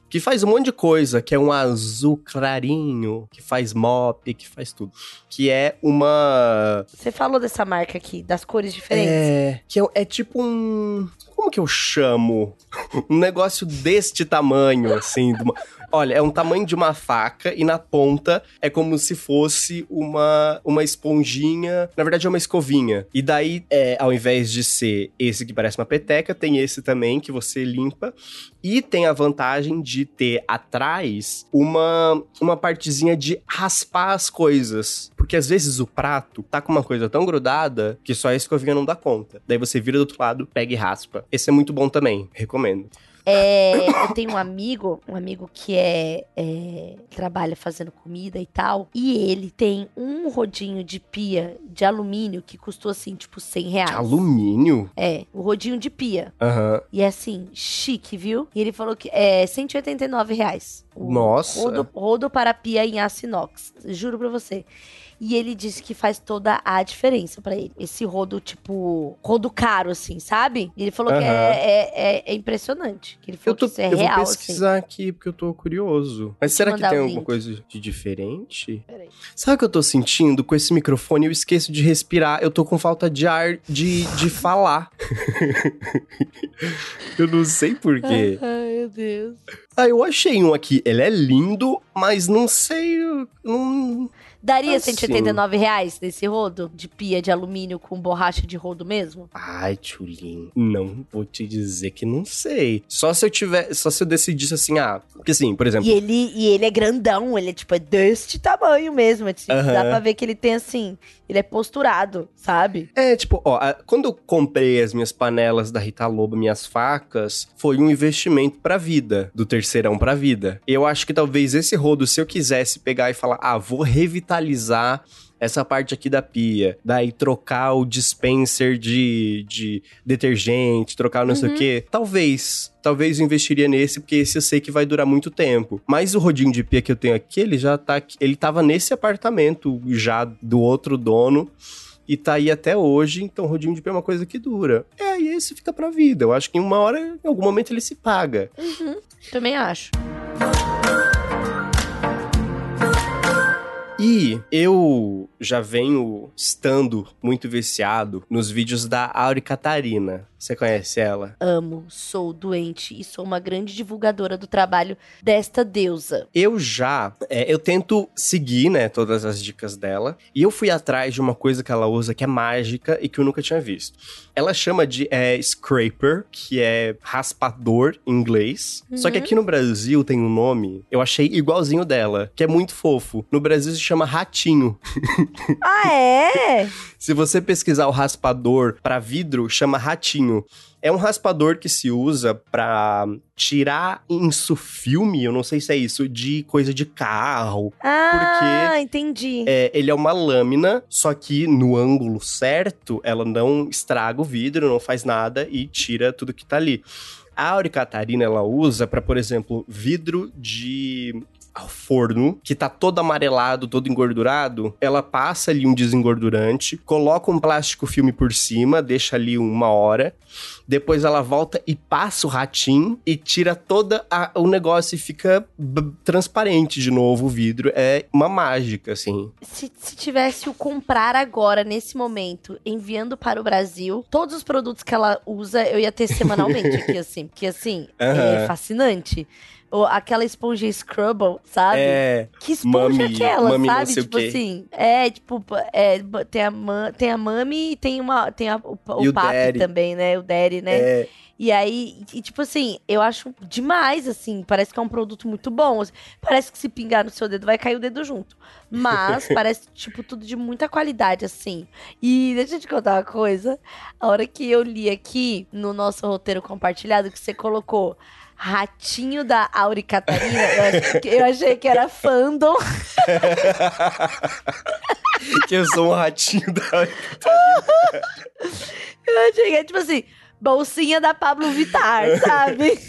Que faz um monte de coisa, que é um azul clarinho, que faz mop, que faz tudo. Que é uma. Você falou dessa marca aqui, das cores diferentes. É. Que é, é tipo um. Como que eu chamo? Um negócio deste tamanho, assim. de uma- Olha, é um tamanho de uma faca e na ponta é como se fosse uma, uma esponjinha. Na verdade, é uma escovinha. E daí, é, ao invés de ser esse que parece uma peteca, tem esse também que você limpa. E tem a vantagem de ter atrás uma, uma partezinha de raspar as coisas. Porque às vezes o prato tá com uma coisa tão grudada que só a escovinha não dá conta. Daí você vira do outro lado, pega e raspa. Esse é muito bom também, recomendo. É, eu tenho um amigo, um amigo que é, é, trabalha fazendo comida e tal, e ele tem um rodinho de pia de alumínio que custou assim, tipo, 100 reais. Alumínio? É, o rodinho de pia. Aham. E é assim, chique, viu? E ele falou que é 189 reais. O Nossa. Rodo, rodo para pia em aço inox. Juro pra você. E ele disse que faz toda a diferença pra ele. Esse rodo, tipo, rodo caro, assim, sabe? E ele falou que Aham. é, é, é- é impressionante. Que ele Eu, falou tô, que isso é eu real, vou assim. pesquisar aqui porque eu tô curioso. Mas será que tem alguma coisa de diferente? Peraí. Sabe o que eu tô sentindo? Com esse microfone eu esqueço de respirar. Eu tô com falta de ar de, de falar. eu não sei porquê. Ai, meu Deus. Ah, eu achei um aqui. Ele é lindo, mas não sei. eu Não... Daria Assim. 189 reais desse rodo de pia de alumínio com borracha de rodo mesmo? Ai, Tchulin, não vou te dizer que não sei. Só se eu tiver. Só se eu decidisse assim, ah. Porque assim, por exemplo. E ele, e ele é grandão, ele é tipo é deste tamanho mesmo. Assim. Dá pra ver que ele tem assim, ele é posturado, sabe? É, tipo, ó, a- quando eu comprei as minhas panelas da Rita Lobo, minhas facas, foi um investimento pra vida, do terceirão pra vida. Eu acho que talvez esse rodo, se eu quisesse pegar e falar, ah, vou revitalizar essa parte aqui da pia, daí trocar o dispenser de, de detergente, trocar não sei o quê, talvez, talvez eu investiria nesse, porque esse eu sei que vai durar muito tempo. Mas o rodinho de pia que eu tenho aqui, ele já tá, ele tava nesse apartamento já do outro dono, e tá aí até hoje, então rodinho de pé é uma coisa que dura. É, e esse fica pra vida. Eu acho que em uma hora, em algum momento, ele se paga. Também acho. E eu já venho estando muito viciado nos vídeos da Auri Catarina. Você conhece ela? Amo, sou doente e sou uma grande divulgadora do trabalho desta deusa. Eu já, é, eu tento seguir, né, todas as dicas dela. E eu fui atrás de uma coisa que ela usa que é mágica e que eu nunca tinha visto. Ela chama de é, scraper, que é raspador em inglês. Só que aqui no Brasil tem um nome, eu achei igualzinho dela, que é muito fofo. No Brasil se chama ratinho. Ah, é? Se você pesquisar o raspador para vidro, chama ratinho. É um raspador que se usa para tirar insufilme, eu não sei se é isso, de coisa de carro. Ah, entendi. É, ele é uma lâmina, só que no ângulo certo, ela não estraga o vidro, não faz nada e tira tudo que tá ali. A Auricatarina ela usa para, por exemplo, vidro de ao forno, que tá todo amarelado, todo engordurado, ela passa ali um desengordurante, coloca um plástico filme por cima, deixa ali uma hora, depois ela volta e passa o ratinho e tira toda a, o negócio e fica transparente de novo o vidro. É uma mágica, assim. Se, se tivesse o comprar agora, nesse momento, enviando para o Brasil, todos os produtos que ela usa, eu ia ter semanalmente aqui, assim. Porque, assim, é fascinante. Ou aquela esponja Scrubble, sabe? É. Que esponja Mami, é aquela, Mami sabe? Tipo assim. É, tipo, é, tem, a tem a Mami e tem, uma, tem a, o, o o Papi também, né? O Daddy, né? É, E aí, e, tipo assim, eu acho demais, assim. Parece que é um produto muito bom. assim, Parece que se pingar no seu dedo, vai cair o dedo junto. Mas parece, tipo, tudo de muita qualidade, assim. E deixa eu te contar uma coisa. A hora que eu li aqui no nosso roteiro compartilhado, que você colocou Ratinho da Auri Catarina, eu, ach- eu achei que era fandom. que eu sou um ratinho da Eu achei que era, tipo assim, bolsinha da Pablo Vittar, sabe?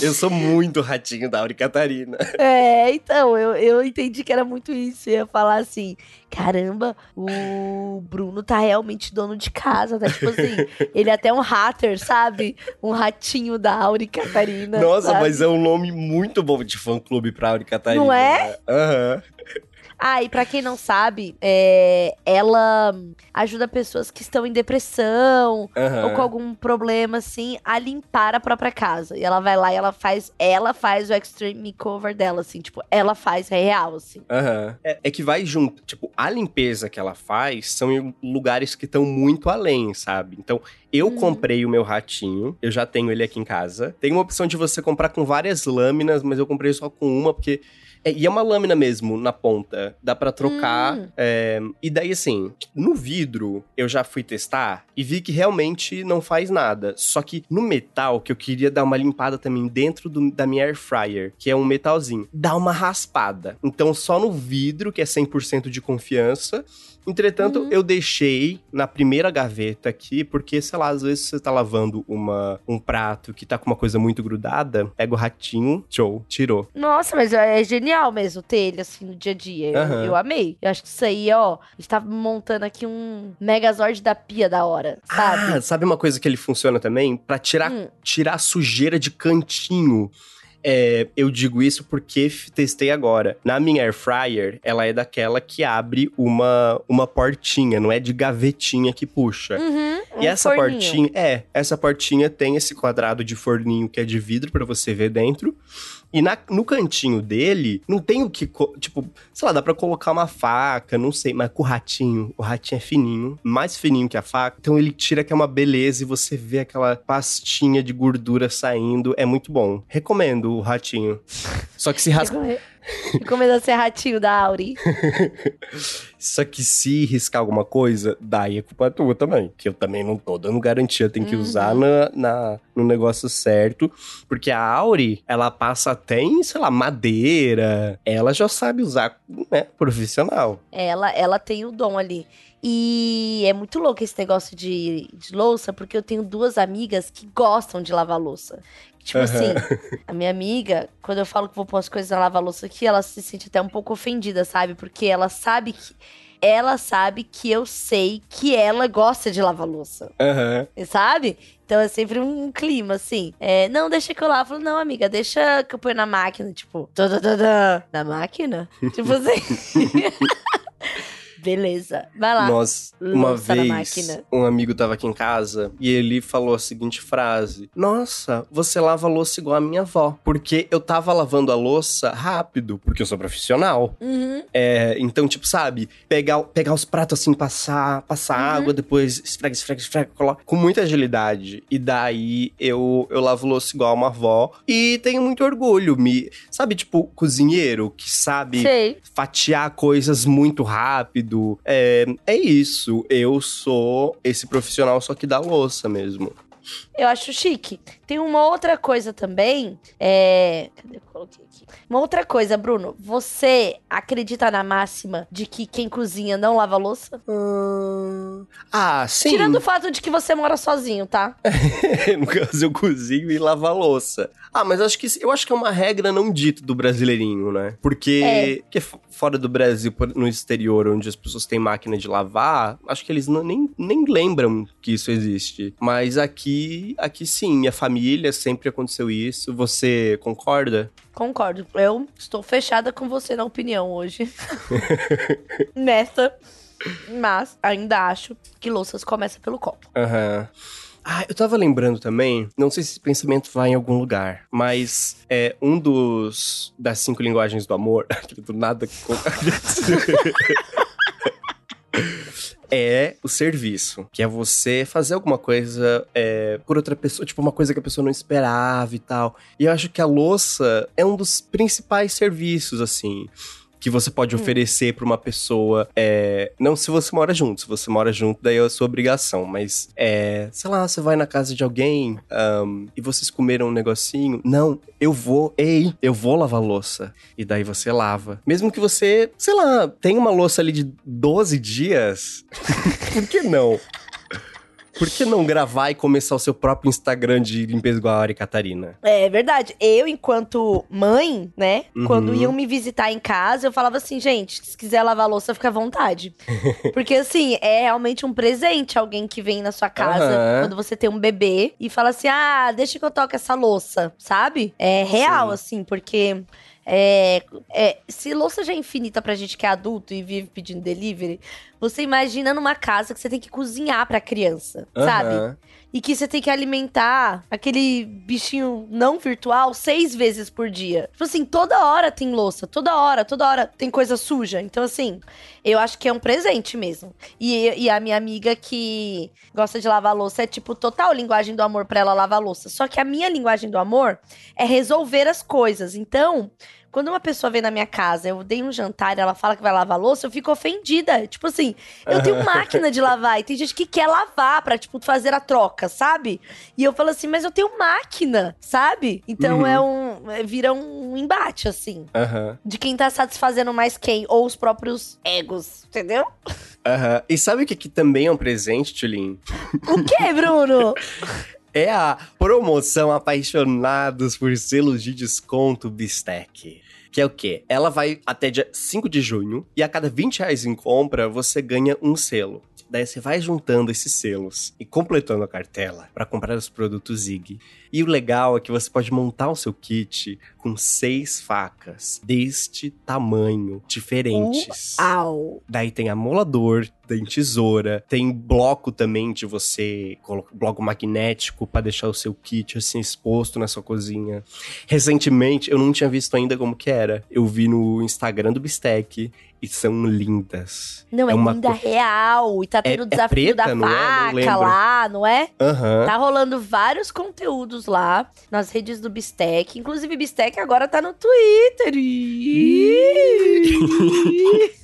Eu sou muito ratinho da Auri Catarina. É, então, eu, eu entendi que era muito isso. Eu ia falar assim: caramba, o Bruno tá realmente dono de casa, tá? Tipo assim, ele é até um hater, sabe? Um ratinho da Auri Catarina. Nossa, sabe? mas é um nome muito bom de fã-clube pra Auri Catarina. Não é? Aham. Ah, e pra quem não sabe, é, ela ajuda pessoas que estão em depressão Aham. ou com algum problema assim a limpar a própria casa. E ela vai lá e ela faz, ela faz o extreme makeover dela assim, tipo, ela faz real assim. Aham. É, é que vai junto. Tipo, a limpeza que ela faz são em lugares que estão muito além, sabe? Então, eu Uhum. comprei o meu ratinho, eu já tenho ele aqui em casa. Tem uma opção de você comprar com várias lâminas, mas eu comprei só com uma, porque. É, e é uma lâmina mesmo na ponta. Dá pra trocar. Hum. é, e daí, assim, no vidro, eu já fui testar e vi que realmente não faz nada. Só que no metal, que eu queria dar uma limpada também dentro do- da minha air fryer, que é um metalzinho, dá uma raspada. Então, só no vidro, que é 100% de confiança. Entretanto, Uhum. eu deixei na primeira gaveta aqui, porque, sei lá, às vezes você tá lavando uma, um prato que tá com uma coisa muito grudada, pega o ratinho, show, tirou. Nossa, mas é genial mesmo ter ele assim no dia a dia. Eu, Aham. eu amei. Eu acho que isso aí, ó, a gente tá montando aqui um Megazord da pia da hora, sabe? Ah, sabe uma coisa que ele funciona também? Pra tirar, Hum. tirar sujeira de cantinho. É, eu digo isso porque testei agora. Na minha air fryer, ela é daquela que abre uma, uma portinha, não é de gavetinha que puxa. Uhum, E um essa forninho. portinha, é, essa portinha tem esse quadrado de forninho que é de vidro pra você ver dentro. E na- no cantinho dele, não tem o que, tipo, sei lá, dá pra colocar uma faca, não sei, mas com o ratinho, o ratinho é fininho, mais fininho que a faca, então ele tira que é uma beleza e você vê aquela pastinha de gordura saindo, é muito bom. Recomendo o ratinho. Só que se raspa Recome- Recomenda ser ratinho da Auri. Só que se riscar alguma coisa, daí é culpa tua também. Que eu também não tô dando garantia, tem que Uhum. usar na, na- no negócio certo. Porque a Auri, ela passa até em, sei lá, madeira. Ela já sabe usar, né? Profissional. Ela, ela tem o dom ali. E é muito louco esse negócio de, de louça, porque eu tenho duas amigas que gostam de lavar louça. Tipo Aham. assim, a minha amiga, quando eu falo que vou pôr as coisas na lava-louça aqui, ela se sente até um pouco ofendida, sabe? Porque ela sabe que. Ela sabe que eu sei que ela gosta de lavar louça. Aham. Sabe? Então é sempre um clima, assim. É, não, deixa que eu lavo. Não, amiga, deixa que eu ponho na máquina. Tipo, tadadadã, na máquina? tipo assim. Beleza. Vai lá. Nós, uma Lança vez, um amigo tava aqui em casa e ele falou a seguinte frase: Nossa, você lava a louça igual a minha avó. Porque eu tava lavando a louça rápido, porque eu sou profissional. Uhum. É, então, tipo, sabe, pegar, pegar os pratos assim, passar, passar Uhum. água, depois esfrega, esfrega, esfrega, coloca com muita agilidade. E daí eu, eu lavo louça igual a uma avó e tenho muito orgulho. Me, sabe, tipo, cozinheiro que sabe Sei. fatiar coisas muito rápido. É, é isso. Eu sou esse profissional só que dá louça mesmo. Eu acho chique. Tem uma outra coisa também. É. Cadê? Eu coloquei aqui. Uma outra coisa, Bruno. Você acredita na máxima de que quem cozinha não lava louça? Ah, sim. Tirando o fato de que você mora sozinho, tá? no caso, eu cozinho e lavo a louça. Ah, mas acho que eu acho que é uma regra não dita do brasileirinho, né? Porque, É. porque fora do Brasil, no exterior, onde as pessoas têm máquina de lavar, acho que eles não- nem, nem lembram que isso existe. Mas aqui, aqui sim, minha família sempre aconteceu isso. Você concorda? Concordo. Eu estou fechada com você na opinião hoje. Nessa. Mas ainda acho que louças começa pelo copo. Aham. Ah, eu tava lembrando também, não sei se esse pensamento vai em algum lugar, mas é um dos das cinco linguagens do amor, do nada que é o serviço, que é você fazer alguma coisa é, por outra pessoa, tipo uma coisa que a pessoa não esperava e tal. E eu acho que a louça é um dos principais serviços, assim. Que você pode oferecer pra uma pessoa. É, não se você mora junto. Se você mora junto, daí é a sua obrigação. Mas, é, sei lá, você vai na casa de alguém ahn, e vocês comeram um negocinho. Não, eu vou. Ei, eu vou lavar louça. E daí você lava. Mesmo que você, sei lá, tenha uma louça ali de 12 dias. Por que não? Por que não gravar e começar o seu próprio Instagram de limpeza igual a Ari Catarina? É verdade. Eu, enquanto mãe, né? Uhum. Quando iam me visitar em casa, eu falava assim, gente, se quiser lavar louça, fica à vontade. Porque, assim, é realmente um presente alguém que vem na sua casa Aham. quando você tem um bebê e fala assim: ah, deixa que eu toque essa louça, sabe? É real, Sim. assim, porque. É, é, se louça já é infinita pra gente que é adulto e vive pedindo delivery, você imagina numa casa que você tem que cozinhar pra criança, sabe? Aham. E que você tem que alimentar aquele bichinho não virtual seis vezes por dia. Tipo assim, toda hora tem louça, toda hora, toda hora tem coisa suja. Então, assim, eu acho que é um presente mesmo. E, e a minha amiga que gosta de lavar louça é, tipo, total linguagem do amor pra ela lavar louça. Só que a minha linguagem do amor é resolver as coisas. Então. Quando uma pessoa vem na minha casa, eu dei um jantar e ela fala que vai lavar louça, eu fico ofendida. Tipo assim, eu tenho máquina de lavar e tem gente que quer lavar pra, tipo, fazer a troca, sabe? E eu falo assim, mas eu tenho máquina, sabe? Então Uhum. é um. é- vira um embate, assim. Aham. De quem tá satisfazendo mais quem, ou os próprios egos, entendeu? Aham. E sabe o que, que também é um presente, Tulin? O quê, Bruno? É a promoção Apaixonados por Selos de Desconto Bistec. Que é o quê? Ela vai até dia 5 de junho e a cada 20 reais em compra você ganha um selo. Daí você vai juntando esses selos e completando a cartela para comprar os produtos Zig. E o legal é que você pode montar o seu kit com seis facas deste tamanho, diferentes. Au. Daí tem amolador, tem tesoura, tem bloco também de você colocar bloco magnético pra deixar o seu kit assim exposto na sua cozinha. Recentemente eu não tinha visto ainda como que era. Eu vi no Instagram do Bistec e são lindas. Não, é, uma linda co- real. E tá tendo É- o é desafio preta, da não é? Não faca lá, não é? Aham. Tá rolando vários conteúdos lá nas redes do Bistec. Inclusive, Bistec agora tá no Twitter.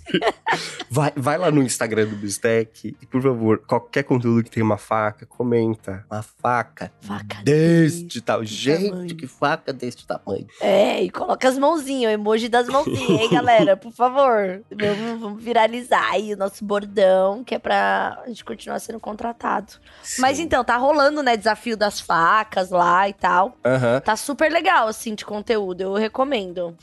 Vai, vai lá no Instagram do Bistec e, por favor, qualquer conteúdo que tenha uma faca, comenta. Uma faca Faca deste tal. Gente, tamanho. que faca deste tamanho. É, e coloca as mãozinhas, o emoji das mãozinhas, hein, galera? Por favor. Vamos, vamos viralizar aí o nosso bordão, que é pra a gente continuar sendo contratado. Mas Sim. então, tá rolando, né, desafio das facas lá e tal. Aham. Tá super legal, assim, de conteúdo. Eu recomendo.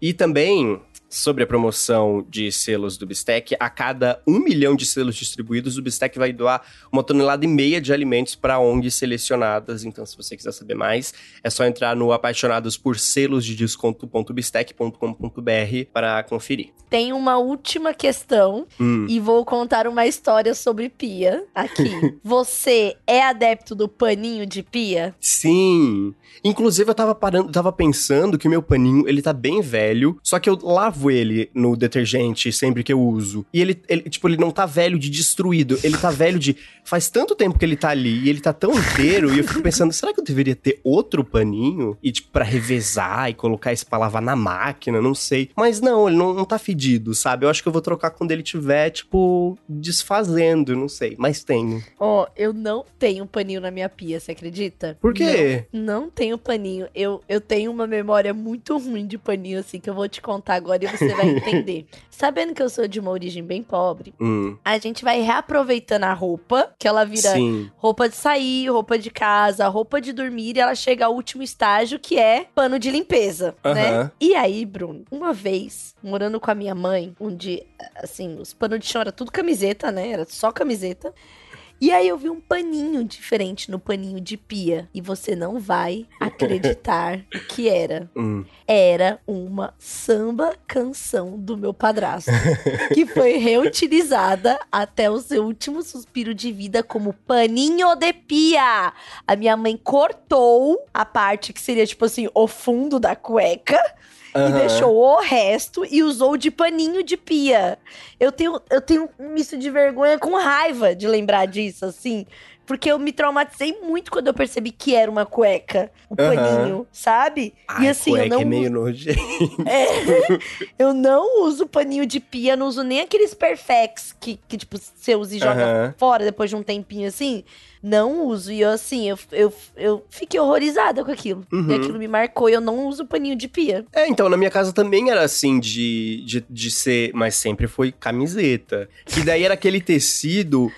E também sobre a promoção de selos do Bistec. A cada um milhão de selos distribuídos, o Bistec vai doar uma tonelada e meia de alimentos para ONGs selecionadas. Então, se você quiser saber mais, é só entrar no apaixonados por selos de desconto.bistec.com.br para conferir. Tem uma última questão Hum. e vou contar uma história sobre pia aqui. Você é adepto do paninho de pia? Sim. Inclusive, eu tava parando, tava pensando que o meu paninho, ele tá bem velho, só que eu lavo ele no detergente sempre que eu uso. E ele, ele, tipo, ele não tá velho de destruído, ele tá velho de faz tanto tempo que ele tá ali e ele tá tão inteiro e eu fico pensando, será que eu deveria ter outro paninho e tipo para revezar e colocar esse pra lavar na máquina, não sei. Mas não, ele não, não tá fedido, sabe? Eu acho que eu vou trocar quando ele tiver tipo desfazendo, não sei, mas tenho. Ó, eu não tenho paninho na minha pia, você acredita? Por quê? Não, não tenho paninho. Eu, eu tenho uma memória muito ruim de paninho, assim, que eu vou te contar agora e você vai entender. Sabendo que eu sou de uma origem bem pobre, Hum. a gente vai reaproveitando a roupa, que ela vira Sim. roupa de sair, roupa de casa, roupa de dormir, e ela chega ao último estágio, que é pano de limpeza, né? Aham. E aí, Bruno, uma vez, morando com a minha mãe, onde, assim, os panos de chão era tudo camiseta, né? Era só camiseta. E aí eu vi um paninho diferente no paninho de pia. E você não vai acreditar o que era. Hum. Era uma samba canção do meu padrasto. que foi reutilizada até o seu último suspiro de vida como paninho de pia. A minha mãe cortou a parte que seria, tipo assim, o fundo da cueca e Aham. deixou o resto e usou de paninho de pia. Eu tenho, eu tenho um misto de vergonha com raiva de lembrar disso, assim. Porque eu me traumatizei muito quando eu percebi que era uma cueca, o Aham. paninho, sabe? Ai, e assim, eu cueca não, é meio nojento. é, eu não uso paninho de pia, não uso nem aqueles perfex que, que tipo, você usa e joga Aham. fora depois de um tempinho assim. Não uso. E eu, assim, eu, eu, eu fiquei horrorizada com aquilo. Uhum. E aquilo me marcou e eu não uso paninho de pia. É, então, na minha casa também era assim de, de, de ser, mas sempre foi camiseta. E daí era aquele tecido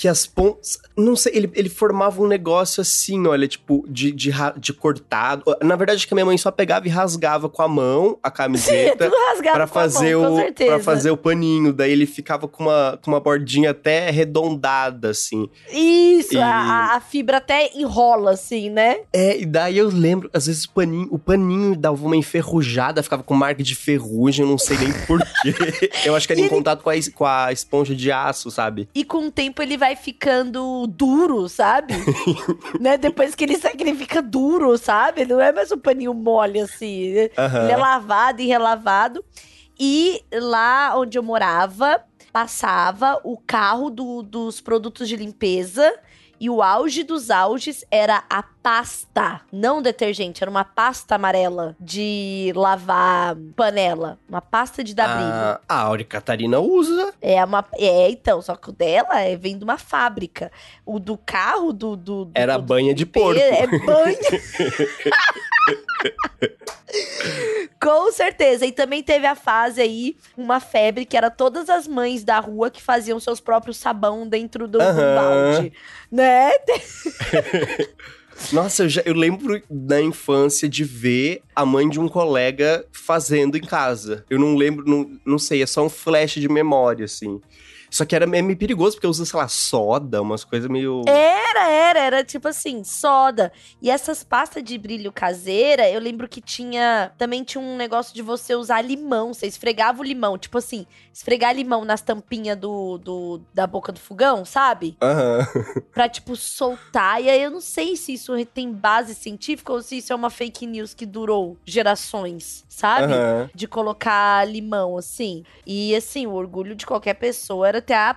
que as pontas. Não sei, ele, ele formava um negócio assim, olha, tipo, de, de, de cortado. Na verdade, acho que a minha mãe só pegava e rasgava com a mão a Sim, camiseta. tudo rasgado Pra com a fazer, mão, com o, certeza. pra fazer o paninho. Daí ele ficava com uma, com uma bordinha até arredondada, assim. Isso, E- a, a- fibra até enrola, assim, né? É, e daí eu lembro, às vezes o paninho, o paninho dava uma enferrujada, ficava com marca de ferrugem, eu não sei nem porquê. eu acho que era E em ele- contato com a, com a esponja de aço, sabe? E com o tempo ele vai ficando duro, sabe? né? Depois que ele sai, que ele fica duro, sabe? Não é mais um paninho mole, assim. Aham. Ele é lavado e relavado. E lá onde eu morava, passava o carro do- dos produtos de limpeza. E o auge dos auges era a pasta, não detergente, era uma pasta amarela de lavar panela, uma pasta de dar brilho. a, a Auri Catarina usa. É uma. É, então, só que o dela é, vem de uma fábrica. O do carro do. do, do Era do- banha de porco. É banha. Com certeza. E também teve a fase aí, uma febre, que era todas as mães da rua que faziam seus próprios sabão dentro do, do Aham. balde. Né? Nossa, eu, já, eu lembro da infância de ver a mãe de um colega fazendo em casa. Eu não lembro, não, não sei, é só um flash de memória, assim. Só que era meio perigoso, porque usa, sei lá, soda, umas coisas meio. Era, era, era tipo assim, soda. E essas pastas de brilho caseira, eu lembro que tinha. Também tinha um negócio de você usar limão. Você esfregava o limão. Tipo assim, esfregar limão nas tampinhas do, do, da boca do fogão, sabe? Aham. Pra, tipo, soltar. E aí eu não sei se isso tem base científica ou se isso é uma fake news que durou gerações, sabe? Aham. de colocar limão, assim. E, assim, o orgulho de qualquer pessoa era ter a,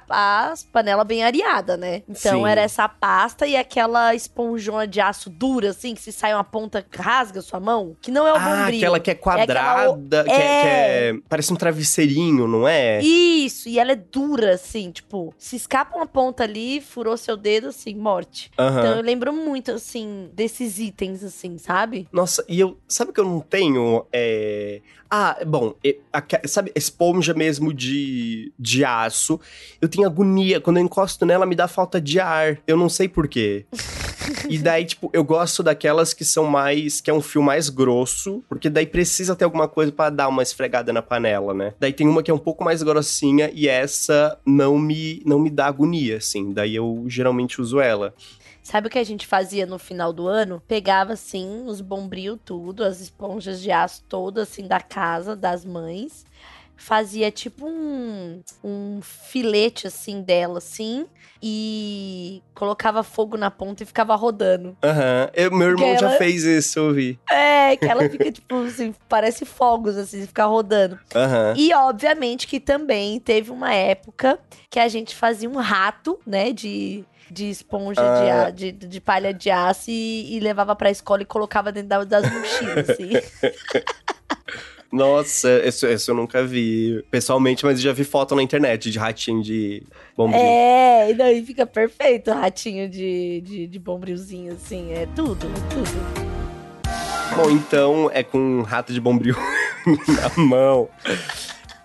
as panela bem areada, né? Então, Sim. era essa pasta e aquela esponjona de aço dura, assim, que se sai uma ponta, rasga sua mão, que não é o Ah, bombril. aquela que é quadrada, que, é, que é- Parece um travesseirinho, não é? Isso, e ela é dura, assim, tipo, se escapa uma ponta ali, furou seu dedo, assim, morte. Então, eu lembro muito, assim, desses itens, assim, sabe? Nossa, e eu. Sabe que eu não tenho? É... Ah, bom, sabe, esponja mesmo de, de aço. Eu tenho agonia. Quando eu encosto nela, me dá falta de ar. Eu não sei porquê. E daí, tipo, eu gosto daquelas que são mais. que é um fio mais grosso, porque daí precisa ter alguma coisa pra dar uma esfregada na panela, né? Daí tem uma que é um pouco mais grossinha e essa não me, não me dá agonia, assim. Daí eu geralmente uso ela. Sabe o que a gente fazia no final do ano? Pegava, assim, os bombril tudo, as esponjas de aço todas, assim, da casa, das mães. Fazia tipo um, um filete, assim, dela, assim. E colocava fogo na ponta e ficava rodando. Aham. Eu- Meu irmão Que já ela- fez isso, eu vi. É, que ela fica, tipo, assim, parece fogos, assim, ficar rodando. Aham. E, obviamente, que também teve uma época que a gente fazia um rato, né, de, de esponja de, Ah. a- de, de palha de aço e, e levava pra escola e colocava dentro da- das mochilas, assim. Nossa, isso, isso eu nunca vi pessoalmente, mas eu já vi foto na internet de ratinho de bombinho. é, e daí fica perfeito o ratinho de, de, de bombrilzinho, assim, é tudo, tudo. Bom, então é com um rato de bombril na mão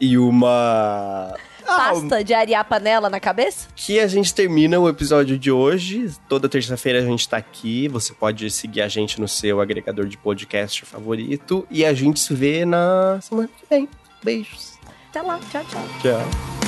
e uma. Ah, Pasta de arear panela na cabeça? que a gente termina o episódio de hoje. Toda terça-feira a gente tá aqui. Você pode seguir a gente no seu agregador de podcast favorito. E a gente se vê na semana que vem. Beijos. Até lá, tchau, tchau. Tchau.